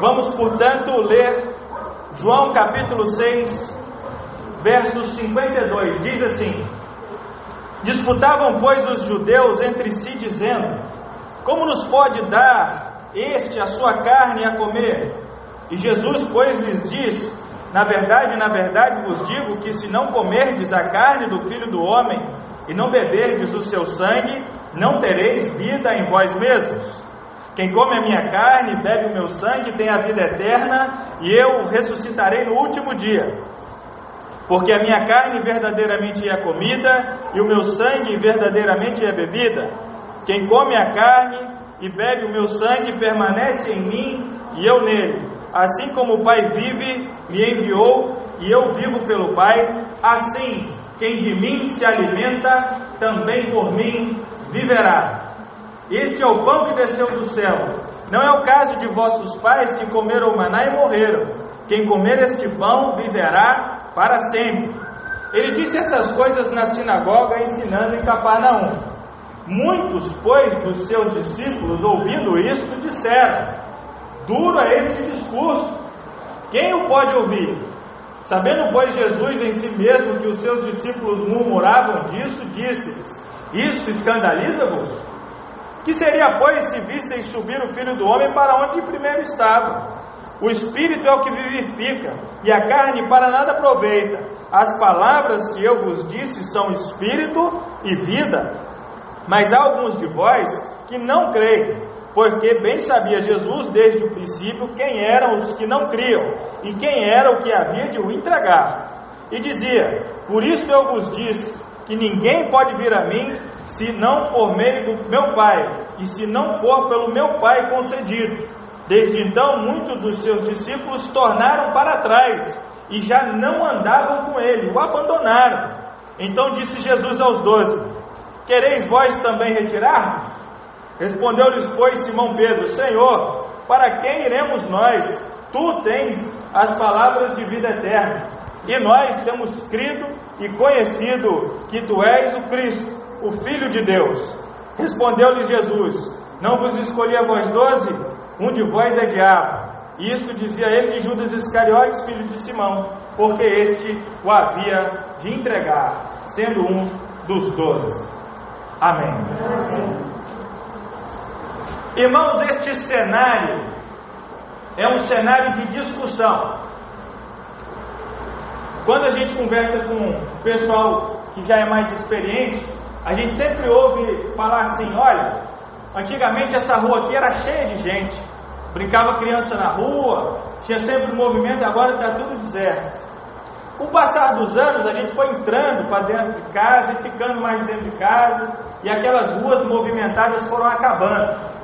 Vamos, portanto, ler João capítulo 6, verso 52. Diz assim: Disputavam, pois, os judeus entre si, dizendo: Como nos pode dar este a sua carne a comer? E Jesus, pois, lhes diz: Na verdade, na verdade vos digo que se não comerdes a carne do filho do homem e não beberdes o seu sangue, não tereis vida em vós mesmos. Quem come a minha carne e bebe o meu sangue tem a vida eterna, e eu ressuscitarei no último dia. Porque a minha carne verdadeiramente é comida, e o meu sangue verdadeiramente é bebida. Quem come a carne e bebe o meu sangue permanece em mim e eu nele. Assim como o Pai vive, me enviou, e eu vivo pelo Pai, assim quem de mim se alimenta, também por mim viverá. Este é o pão que desceu do céu. Não é o caso de vossos pais que comeram o maná e morreram. Quem comer este pão viverá para sempre. Ele disse essas coisas na sinagoga, ensinando em Cafarnaum. Muitos, pois, dos seus discípulos, ouvindo isto, disseram: Duro é este discurso. Quem o pode ouvir? Sabendo, pois, Jesus em si mesmo que os seus discípulos murmuravam disso, disse-lhes: Isto escandaliza-vos? Que seria, pois, se visseis subir o Filho do Homem para onde primeiro estava? O Espírito é o que vivifica, e a carne para nada aproveita. As palavras que eu vos disse são Espírito e vida. Mas há alguns de vós que não creem, porque bem sabia Jesus desde o princípio quem eram os que não criam e quem era o que havia de o entregar. E dizia: Por isso eu vos disse que ninguém pode vir a mim se não por meio do meu Pai, e se não for pelo meu Pai concedido. Desde então, muitos dos seus discípulos tornaram para trás e já não andavam com ele, o abandonaram. Então disse Jesus aos doze: Quereis vós também retirar-vos? Respondeu-lhes, pois, Simão Pedro: Senhor, para quem iremos nós? Tu tens as palavras de vida eterna, e nós temos crido e conhecido que tu és o Cristo o Filho de Deus. Respondeu-lhe Jesus: Não vos escolhi a vós doze? Um de vós é diabo. Isso dizia ele de Judas Iscariotes, filho de Simão, porque este o havia de entregar, sendo um dos doze. Amém. Amém. Irmãos, este cenário é um cenário de discussão. Quando a gente conversa com o pessoal que já é mais experiente, a gente sempre ouve falar assim: olha, antigamente essa rua aqui era cheia de gente, brincava criança na rua, tinha sempre movimento, agora está tudo deserto. Com o passar dos anos, a gente foi entrando para dentro de casa e ficando mais dentro de casa, e aquelas ruas movimentadas foram acabando.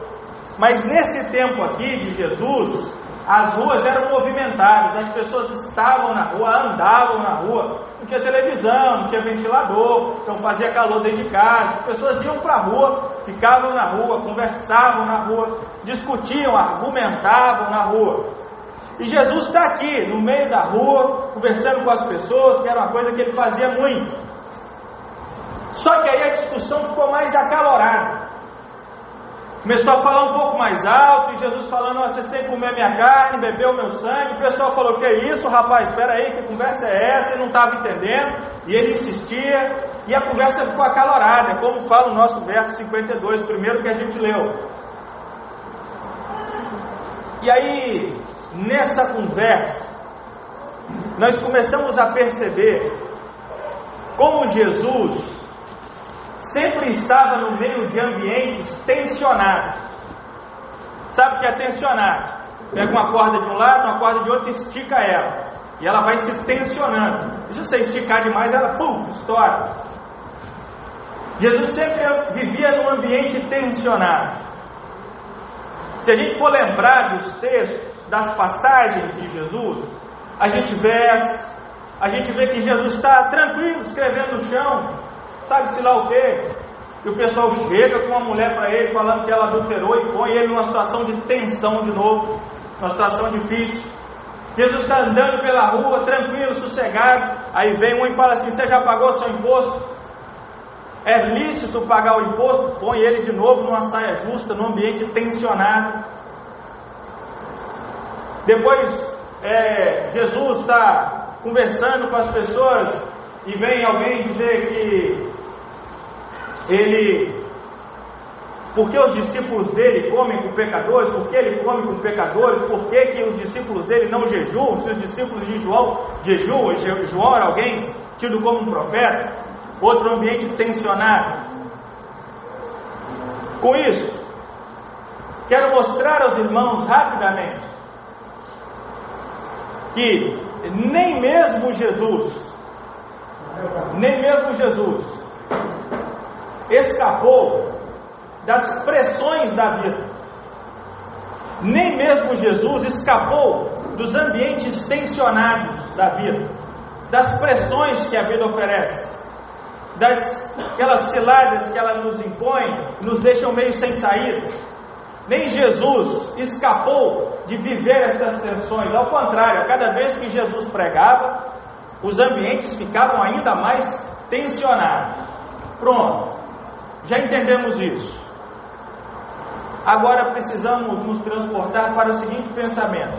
Mas nesse tempo aqui de Jesus, as ruas eram movimentadas, as pessoas estavam na rua, andavam na rua, não tinha televisão, não tinha ventilador, então fazia calor dentro de casa. As pessoas iam para a rua, ficavam na rua, conversavam na rua, discutiam, argumentavam na rua. E Jesus está aqui, no meio da rua, conversando com as pessoas, que era uma coisa que ele fazia muito. Só que aí a discussão ficou mais acalorada. Começou a falar um pouco mais alto, e Jesus falando: vocês têm que comer minha carne, beber o meu sangue. O pessoal falou: Que é isso, rapaz? Espera aí, que conversa é essa? Ele não estava entendendo, e ele insistia, e a conversa ficou acalorada, como fala o nosso verso 52, primeiro que a gente leu. E aí, nessa conversa, nós começamos a perceber como Jesus sempre estava no meio de ambientes tensionados. Sabe o que é tensionar? Pega uma corda de um lado, uma corda de outro e estica ela. E ela vai se tensionando. E se você esticar demais, ela puf, estoura. Jesus sempre vivia num ambiente tensionado. Se a gente for lembrar dos textos, das passagens de Jesus, a gente vê, a gente vê que Jesus está tranquilo, escrevendo no chão, sabe-se lá o quê? E o pessoal chega com uma mulher para ele, falando que ela adulterou e põe ele numa situação de tensão de novo, uma situação difícil. Jesus está andando pela rua, tranquilo, sossegado. Aí vem um e fala assim: Você já pagou seu imposto? É lícito pagar o imposto? Põe ele de novo numa saia justa, num ambiente tensionado. Depois é, Jesus está conversando com as pessoas e vem alguém dizer que ele por que os discípulos dele comem com pecadores? Por que ele come com pecadores? Por que, que os discípulos dele não jejuam? Se os discípulos de João jejuam, João era alguém tido como um profeta, outro ambiente tensionado. Com isso, quero mostrar aos irmãos rapidamente que nem mesmo Jesus, nem mesmo Jesus escapou das pressões da vida. Nem mesmo Jesus escapou dos ambientes tensionados da vida, das pressões que a vida oferece, das aquelas ciladas que ela nos impõe, nos deixam meio sem saída. Nem Jesus escapou de viver essas tensões, ao contrário, cada vez que Jesus pregava, os ambientes ficavam ainda mais tensionados. Pronto, já entendemos isso. Agora precisamos nos transportar para o seguinte pensamento: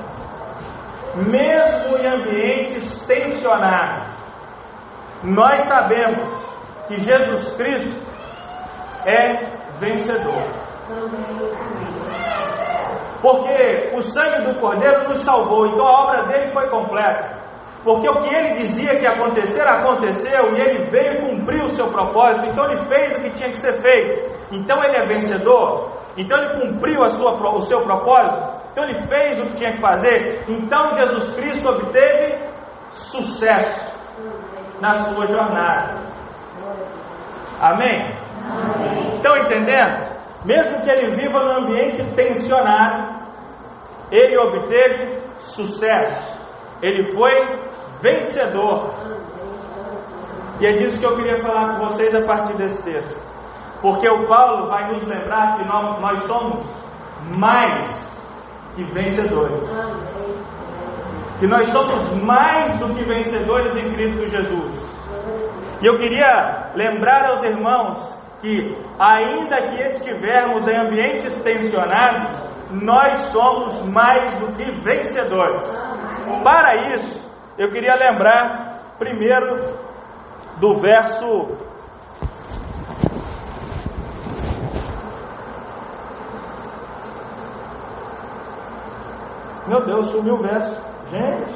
mesmo em ambientes tensionados, nós sabemos que Jesus Cristo é vencedor. Porque o sangue do Cordeiro nos salvou, então a obra dele foi completa. Porque o que ele dizia que acontecer, aconteceu, e ele veio cumprir o seu propósito, então ele fez o que tinha que ser feito. Então ele é vencedor. Então ele cumpriu a sua, o seu propósito. Então ele fez o que tinha que fazer. Então Jesus Cristo obteve sucesso na sua jornada. Amém? Amém. Estão entendendo? Mesmo que ele viva num ambiente tensionado, ele obteve sucesso. Ele foi vencedor. E é disso que eu queria falar com vocês a partir desse texto. Porque o Paulo vai nos lembrar que nós, nós somos mais que vencedores. Que nós somos mais do que vencedores em Cristo Jesus. E eu queria lembrar aos irmãos que, ainda que estivermos em ambientes tensionados, nós somos mais do que vencedores. Para isso, eu queria lembrar primeiro do verso Meu Deus, sumiu o verso. Gente.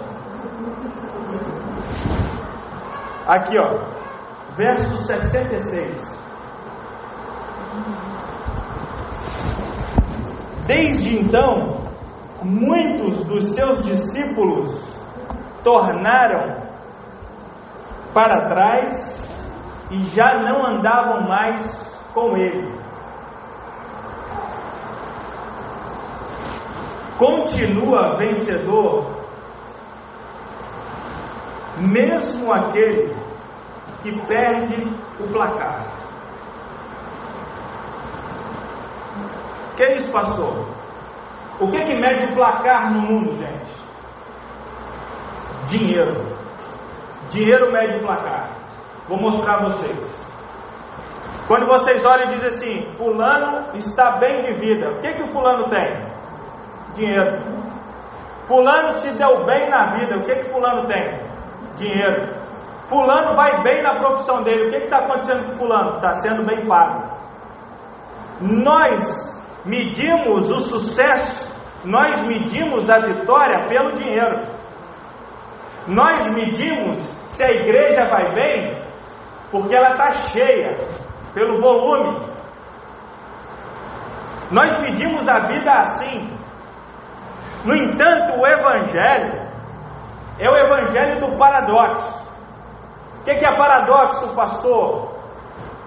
Aqui, ó. Verso 66. Desde então, muitos dos seus discípulos tornaram para trás e já não andavam mais com ele. continua vencedor, mesmo aquele que perde o placar. Que é isso, pastor? O que, que mede o placar no mundo, gente? Dinheiro. Dinheiro mede placar. Vou mostrar a vocês. Quando vocês olham e dizem assim, fulano está bem de vida, o que, que o fulano tem? Dinheiro. Fulano se deu bem na vida, o que que fulano tem? Dinheiro. Fulano vai bem na profissão dele, o que está acontecendo com fulano? Está sendo bem pago. Nós medimos o sucesso, nós medimos a vitória pelo dinheiro. Nós medimos se a igreja vai bem, porque ela está cheia, pelo volume. Nós medimos a vida assim. No entanto, o Evangelho é o Evangelho do paradoxo. O que é paradoxo, pastor?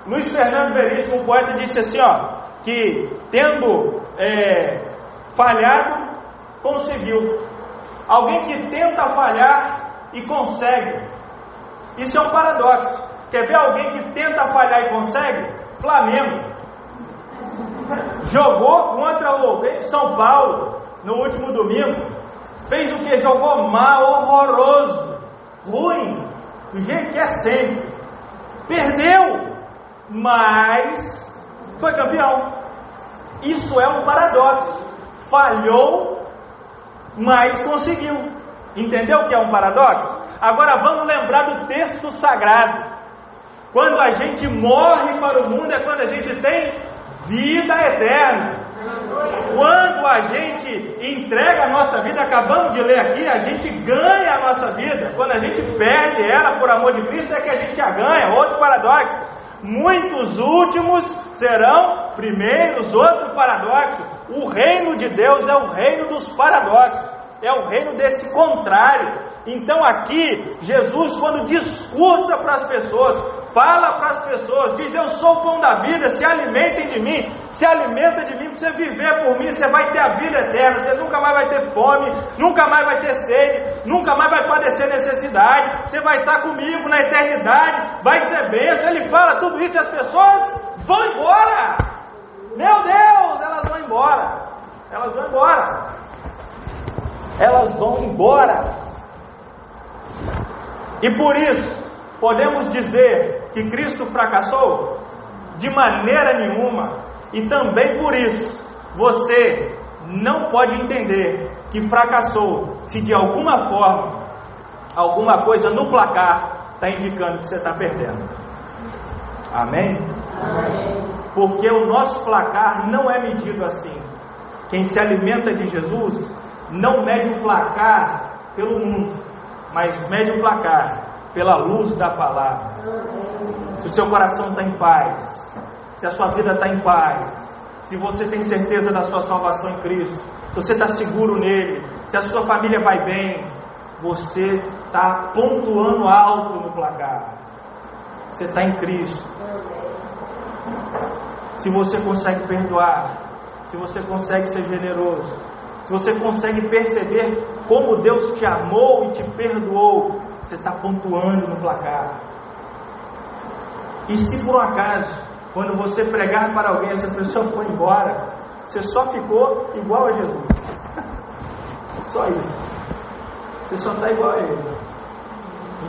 Luiz Fernando Veríssimo, poeta, disse assim: ó, que tendo é, falhado, conseguiu. Alguém que tenta falhar e consegue. Isso é um paradoxo. Quer ver alguém que tenta falhar e consegue? Flamengo. Jogou contra o São Paulo no último domingo, fez o que? Jogou mal, horroroso, ruim, do jeito que é sempre. Perdeu, mas foi campeão. Isso é um paradoxo. Falhou, mas conseguiu. Entendeu o que é um paradoxo? Agora vamos lembrar do texto sagrado. Quando a gente morre para o mundo é quando a gente tem vida eterna. Quando a gente entrega a nossa vida, acabamos de ler aqui, a gente ganha a nossa vida. Quando a gente perde ela por amor de Cristo, é que a gente a ganha. Outro paradoxo. Muitos últimos serão primeiros. Outro paradoxo. O reino de Deus é o reino dos paradoxos. É o reino desse contrário. Então aqui, Jesus, quando discursa para as pessoas, fala para as pessoas, diz: Eu sou o pão da vida, se alimentem de mim, se alimenta de mim, para você viver por mim, você vai ter a vida eterna, você nunca mais vai ter fome, nunca mais vai ter sede, nunca mais vai padecer necessidade, você vai estar comigo na eternidade, vai ser bênção. Ele fala tudo isso e as pessoas vão embora. Meu Deus, elas vão embora. Elas vão embora. Elas vão embora. E por isso, podemos dizer que Cristo fracassou? De maneira nenhuma. E também por isso, você não pode entender que fracassou se de alguma forma, alguma coisa no placar está indicando que você está perdendo. Amém? Amém? Porque o nosso placar não é medido assim. Quem se alimenta de Jesus não mede o placar pelo mundo, mas mede o placar pela luz da palavra. Se o seu coração está em paz, se a sua vida está em paz, se você tem certeza da sua salvação em Cristo, se você está seguro nele, se a sua família vai bem, você está pontuando alto no placar. Você está em Cristo. Se você consegue perdoar, se você consegue ser generoso, se você consegue perceber como Deus te amou e te perdoou, você está pontuando no placar. E se por um acaso, quando você pregar para alguém, essa pessoa foi embora, você só ficou igual a Jesus. Só isso. Você só está igual a ele.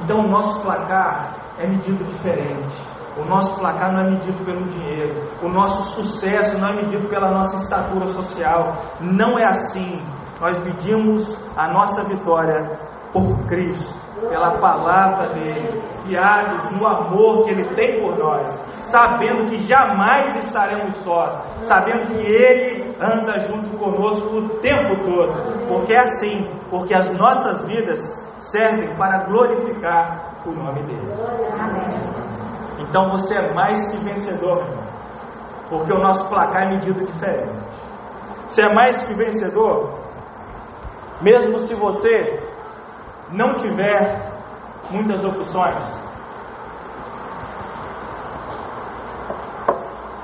Então o nosso placar é medido diferente. O nosso placar não é medido pelo dinheiro. O nosso sucesso não é medido pela nossa estatura social. Não é assim. Nós medimos a nossa vitória por Cristo, pela palavra dele, guiados no amor que ele tem por nós, sabendo que jamais estaremos sós, sabendo que ele anda junto conosco o tempo todo, porque é assim, porque as nossas vidas servem para glorificar o nome dele. Amém. Então você é mais que vencedor, meu irmão. Porque o nosso placar é medido diferente. Você é mais que vencedor, mesmo se você não tiver muitas opções.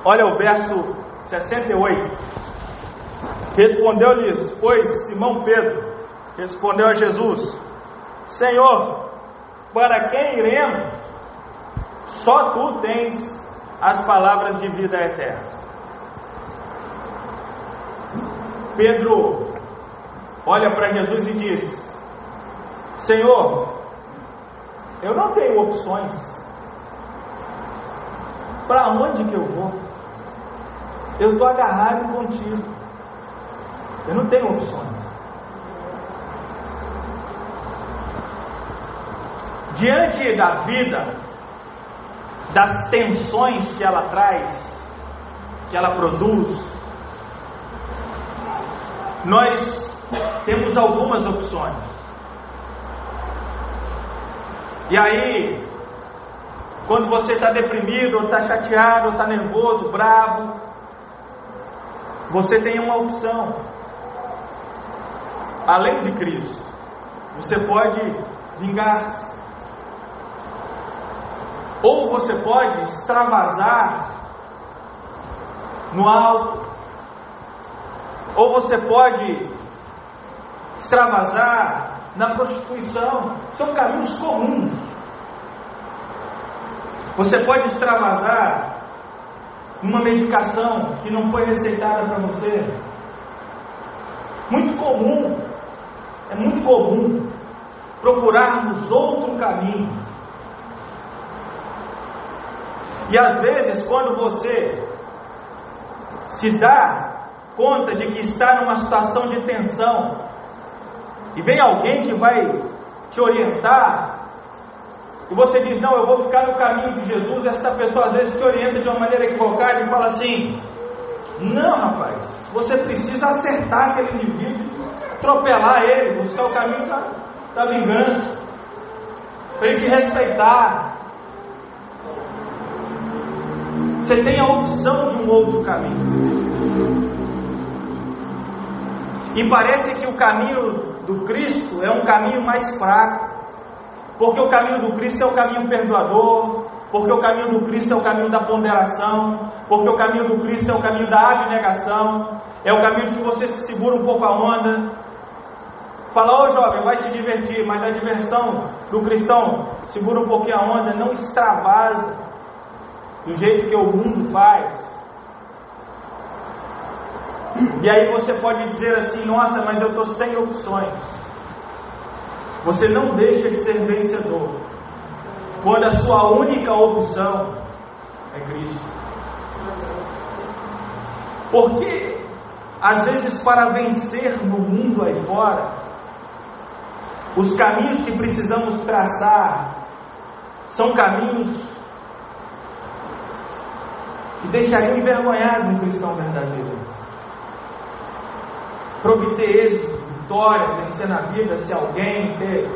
Olha o verso 68. Respondeu-lhes, pois, Simão Pedro, respondeu a Jesus: Senhor, para quem iremos? Só tu tens as palavras de vida eterna. Pedro olha para Jesus e diz: Senhor, eu não tenho opções. Para onde que eu vou? Eu estou agarrado contigo. Eu não tenho opções. Diante da vida das tensões que ela traz, que ela produz, nós temos algumas opções. E aí, quando você está deprimido, ou está chateado, ou está nervoso, bravo, você tem uma opção. Além de Cristo, você pode vingar-se. Ou você pode extravasar no alto, ou você pode extravasar na prostituição. São caminhos comuns. Você pode extravasar numa medicação que não foi receitada para você. Muito comum, é muito comum procurarmos outro caminho e às vezes, quando você se dá conta de que está numa situação de tensão, e vem alguém que vai te orientar, e você diz: Não, eu vou ficar no caminho de Jesus, essa pessoa às vezes te orienta de uma maneira equivocada e fala assim: Não, rapaz, você precisa acertar aquele indivíduo, atropelar ele, buscar o caminho da, da vingança, para ele te respeitar. Você tem a opção de um outro caminho. E parece que o caminho do Cristo é um caminho mais fraco. Porque o caminho do Cristo é o caminho perdoador, porque o caminho do Cristo é o caminho da ponderação, porque o caminho do Cristo é o caminho da abnegação, é o caminho que você se segura um pouco a onda. Fala, ô oh, jovem, vai se divertir, mas a diversão do cristão segura um pouquinho a onda, não extravasa do jeito que o mundo faz. E aí você pode dizer assim: nossa, mas eu estou sem opções. Você não deixa de ser vencedor quando a sua única opção é Cristo. Porque, às vezes, para vencer no mundo aí fora, os caminhos que precisamos traçar são caminhos que deixariam envergonhado um cristão verdadeiro. Para obter êxito, vitória, vencer na vida, ser alguém, ter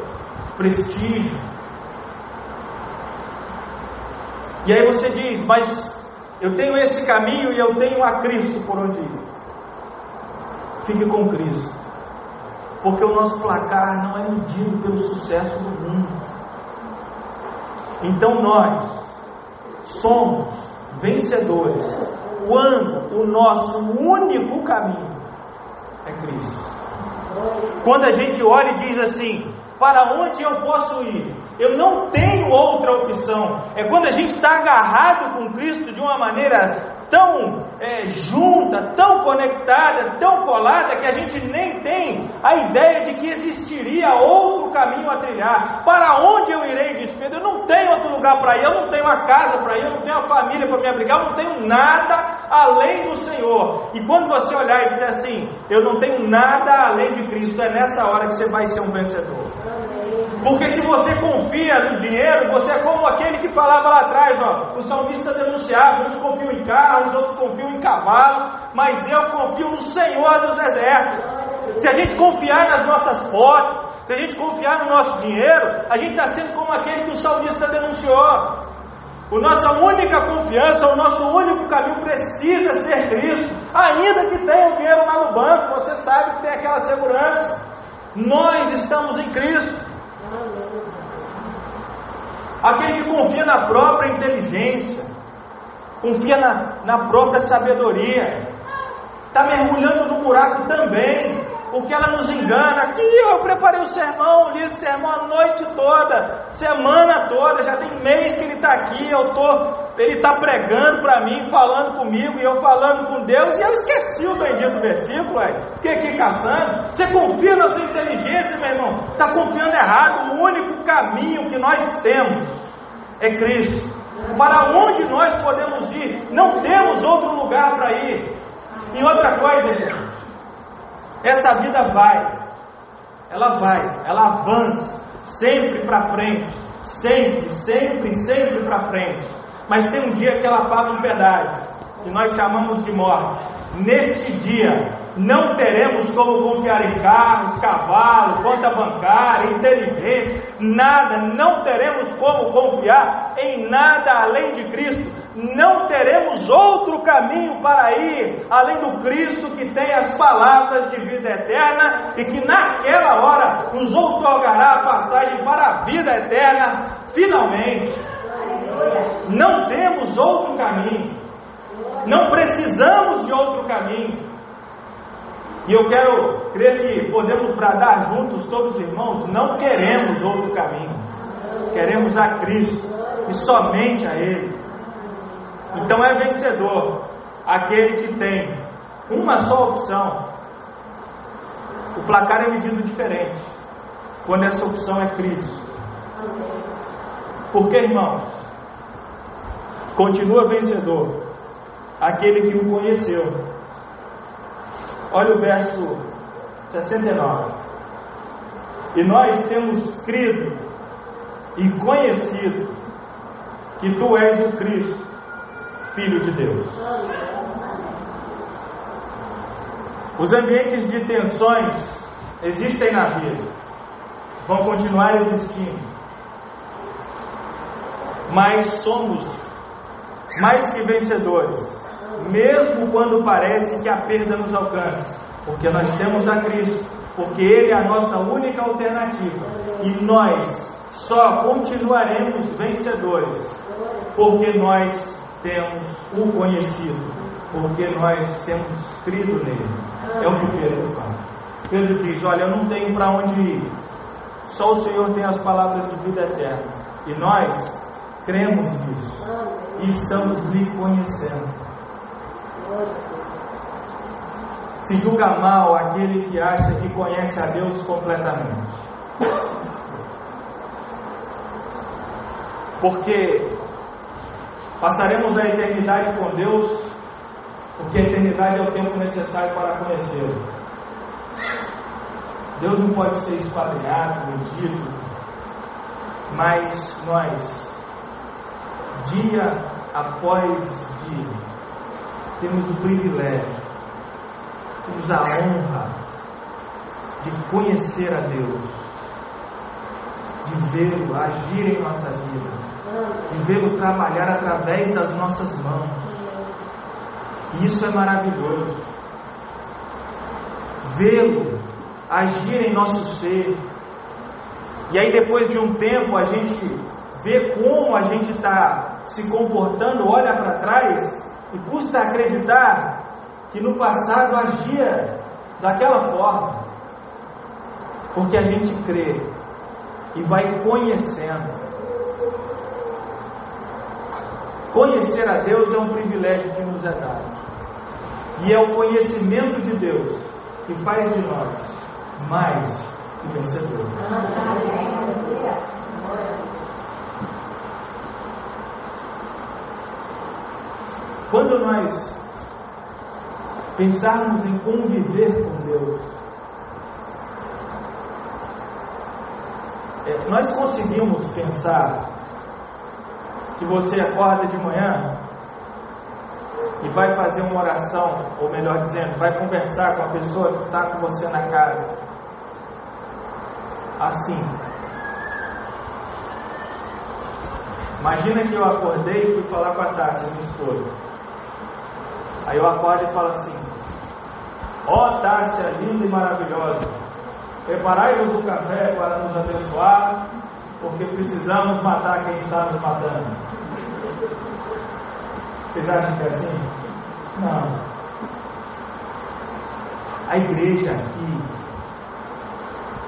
prestígio. E aí você diz, mas eu tenho esse caminho e eu tenho a Cristo por onde ir. Fique com Cristo. Porque o nosso placar não é medido pelo sucesso do mundo. Então nós somos vencedores quando o nosso único caminho é Cristo. Quando a gente olha e diz assim: para onde eu posso ir? Eu não tenho outra opção. É quando a gente está agarrado com Cristo de uma maneira tão é, junta, tão conectada, tão colada, que a gente nem tem a ideia de que existiria outro caminho a trilhar. Para onde eu irei, diz Pedro? Eu não tenho outro lugar para ir, eu não tenho uma casa para ir, eu não tenho uma família para me abrigar, eu não tenho nada além do Senhor. E quando você olhar e dizer assim, eu não tenho nada além de Cristo, é nessa hora que você vai ser um vencedor. Porque se você confia no dinheiro, você é como aquele que falava lá atrás, ó, o salmista denunciava, uns confiam em carros, outros confiam em cavalo, mas eu confio no Senhor dos exércitos. Se a gente confiar nas nossas posses, se a gente confiar no nosso dinheiro, a gente está sendo como aquele que o salmista denunciou. O nossa única confiança, o nosso único caminho precisa ser Cristo. Ainda que tenha o dinheiro lá no banco, você sabe que tem aquela segurança. Nós estamos em Cristo. Aquele que confia na própria inteligência, confia na, na própria sabedoria, está mergulhando no buraco também, porque ela nos engana. Aqui eu preparei o sermão, li esse sermão a noite toda, semana toda, já tem mês que ele está aqui, eu tô, ele está pregando para mim, falando comigo, e eu falando com Deus, e eu esqueci o bendito versículo, aí. fiquei aqui caçando. Você confia na sua inteligência, meu irmão? Está confiando errado. O único caminho que nós temos é Cristo. Para onde nós podemos ir? Não temos outro lugar para ir. E outra coisa, gente, essa vida vai, ela vai, ela avança sempre para frente, sempre, sempre, sempre para frente. Mas tem um dia que ela paga um pedágio, que nós chamamos de morte. Neste dia, não teremos como confiar em carros, cavalos, conta bancária, inteligência, nada, não teremos como confiar em nada além de Cristo não teremos outro caminho para ir além do Cristo que tem as palavras de vida eterna e que naquela hora nos outorgará a passagem para a vida eterna, finalmente. Não temos outro caminho, não precisamos de outro caminho. E eu quero crer que podemos bradar juntos, todos os irmãos, não queremos outro caminho, queremos a Cristo e somente a Ele. Então é vencedor aquele que tem uma só opção. O placar é medido diferente quando essa opção é Cristo. Porque, irmãos, continua vencedor aquele que o conheceu. Olha o verso 69. E nós temos crido e conhecido que tu és o Cristo, Filho de Deus. Os ambientes de tensões existem na vida, vão continuar existindo, mas somos mais que vencedores, mesmo quando parece que a perda nos alcança, porque nós temos a Cristo, porque Ele é a nossa única alternativa e nós só continuaremos vencedores, porque nós temos o conhecido, porque nós temos crido nele. É o que Pedro fala. Pedro diz: Olha, eu não tenho para onde ir, só o Senhor tem as palavras de vida eterna, e nós cremos nisso e estamos lhe conhecendo. Se julga mal aquele que acha que conhece a Deus completamente. Porque passaremos a eternidade com Deus, porque a eternidade é o tempo necessário para conhecê-lo. Deus não pode ser esquadrinhado, medido, mas nós, dia após dia, temos o privilégio, temos a honra de conhecer a Deus, de vê-lo agir em nossa vida, de vê-lo trabalhar através das nossas mãos. E isso é maravilhoso. Vê-lo agir em nosso ser. E aí, depois de um tempo, a gente vê como a gente está se comportando, olha para e custa acreditar que no passado agia daquela forma. Porque a gente crê e vai conhecendo. Conhecer a Deus é um privilégio que nos é dado. E é o conhecimento de Deus que faz de nós mais que vencedores. Quando nós pensarmos em conviver com Deus, é, nós conseguimos pensar que você acorda de manhã e vai fazer uma oração, ou melhor dizendo, vai conversar com a pessoa que está com você na casa. Assim. Imagina que eu acordei e fui falar com a Tássia, minha esposa. Aí eu acordo e falo assim: Ó oh, Tássia linda e maravilhosa, preparai-vos o café para nos abençoar, porque precisamos matar quem está nos matando. Vocês acham que é assim? Não. A igreja aqui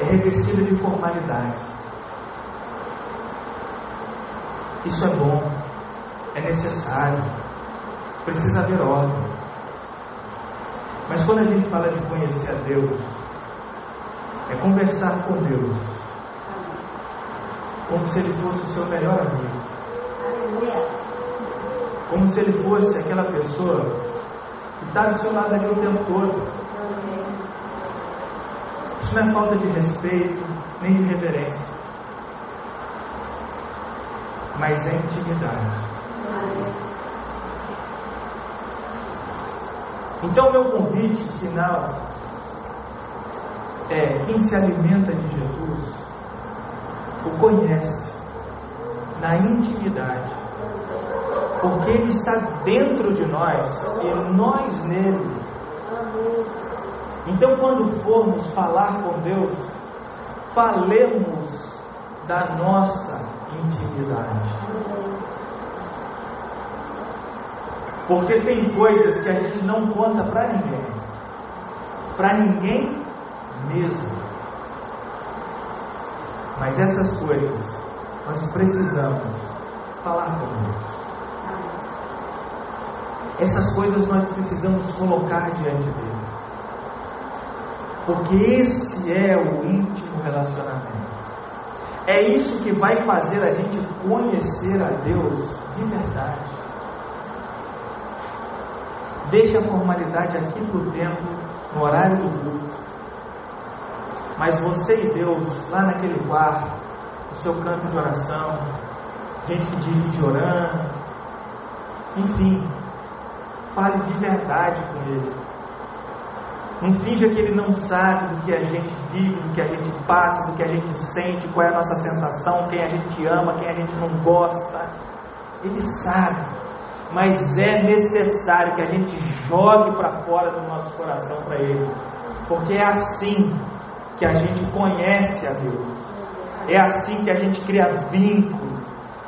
é revestida de formalidades. Isso é bom, é necessário, precisa haver ordem. Mas quando a gente fala de conhecer a Deus, é conversar com Deus, como se Ele fosse o seu melhor amigo. Como se Ele fosse aquela pessoa que está do seu lado ali o tempo todo. Isso não é falta de respeito, nem de reverência, mas é intimidade. Então, meu convite final é: quem se alimenta de Jesus, o conhece na intimidade, porque Ele está dentro de nós e nós nele. Então, quando formos falar com Deus, falemos da nossa intimidade. Porque tem coisas que a gente não conta para ninguém. Para ninguém mesmo. Mas essas coisas nós precisamos falar com Deus. Essas coisas nós precisamos colocar diante dele. Porque esse é o íntimo relacionamento. É isso que vai fazer a gente conhecer a Deus de verdade. Deixe a formalidade aqui por dentro, no horário do culto. Mas você e Deus, lá naquele quarto, o seu canto de oração, gente que dirige orando, enfim, fale de verdade com Ele. Não finja que Ele não sabe do que a gente vive, do que a gente passa, do que a gente sente, qual é a nossa sensação, quem a gente ama, quem a gente não gosta. Ele sabe, mas é necessário que a gente jogue para fora do nosso coração para Ele, porque é assim que a gente conhece a Deus, é assim que a gente cria vínculo,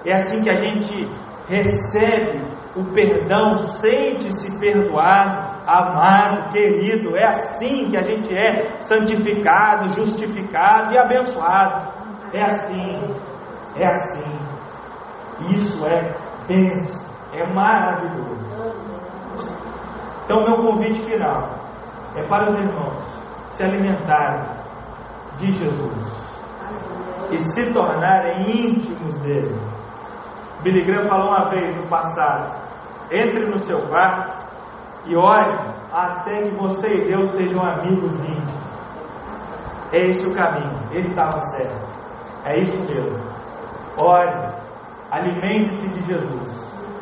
é assim que a gente recebe o perdão, sente-se perdoado, amado, querido. É assim que a gente é santificado, justificado e abençoado. É assim, é assim. Isso é bênção, é maravilhoso. Então, meu convite final é para os irmãos se alimentarem de Jesus e se tornarem íntimos dele. Billy Graham falou uma vez no passado: entre no seu quarto e ore até que você e Deus sejam amigos íntimos. É esse o caminho, ele estava certo. É isso mesmo. Ore, alimente-se de Jesus,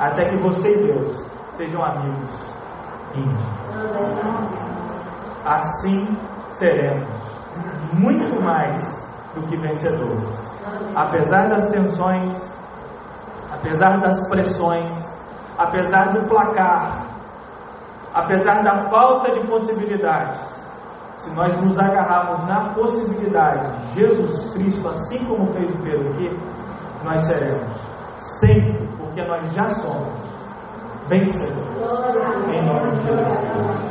até que você e Deus sejam amigos íntimos. Assim seremos muito mais do que vencedores. Apesar das tensões, apesar das pressões, apesar do placar, apesar da falta de possibilidades, se nós nos agarrarmos na possibilidade de Jesus Cristo, assim como fez o Pedro aqui, nós seremos sempre, porque nós já somos vencedores. Em nome de Jesus.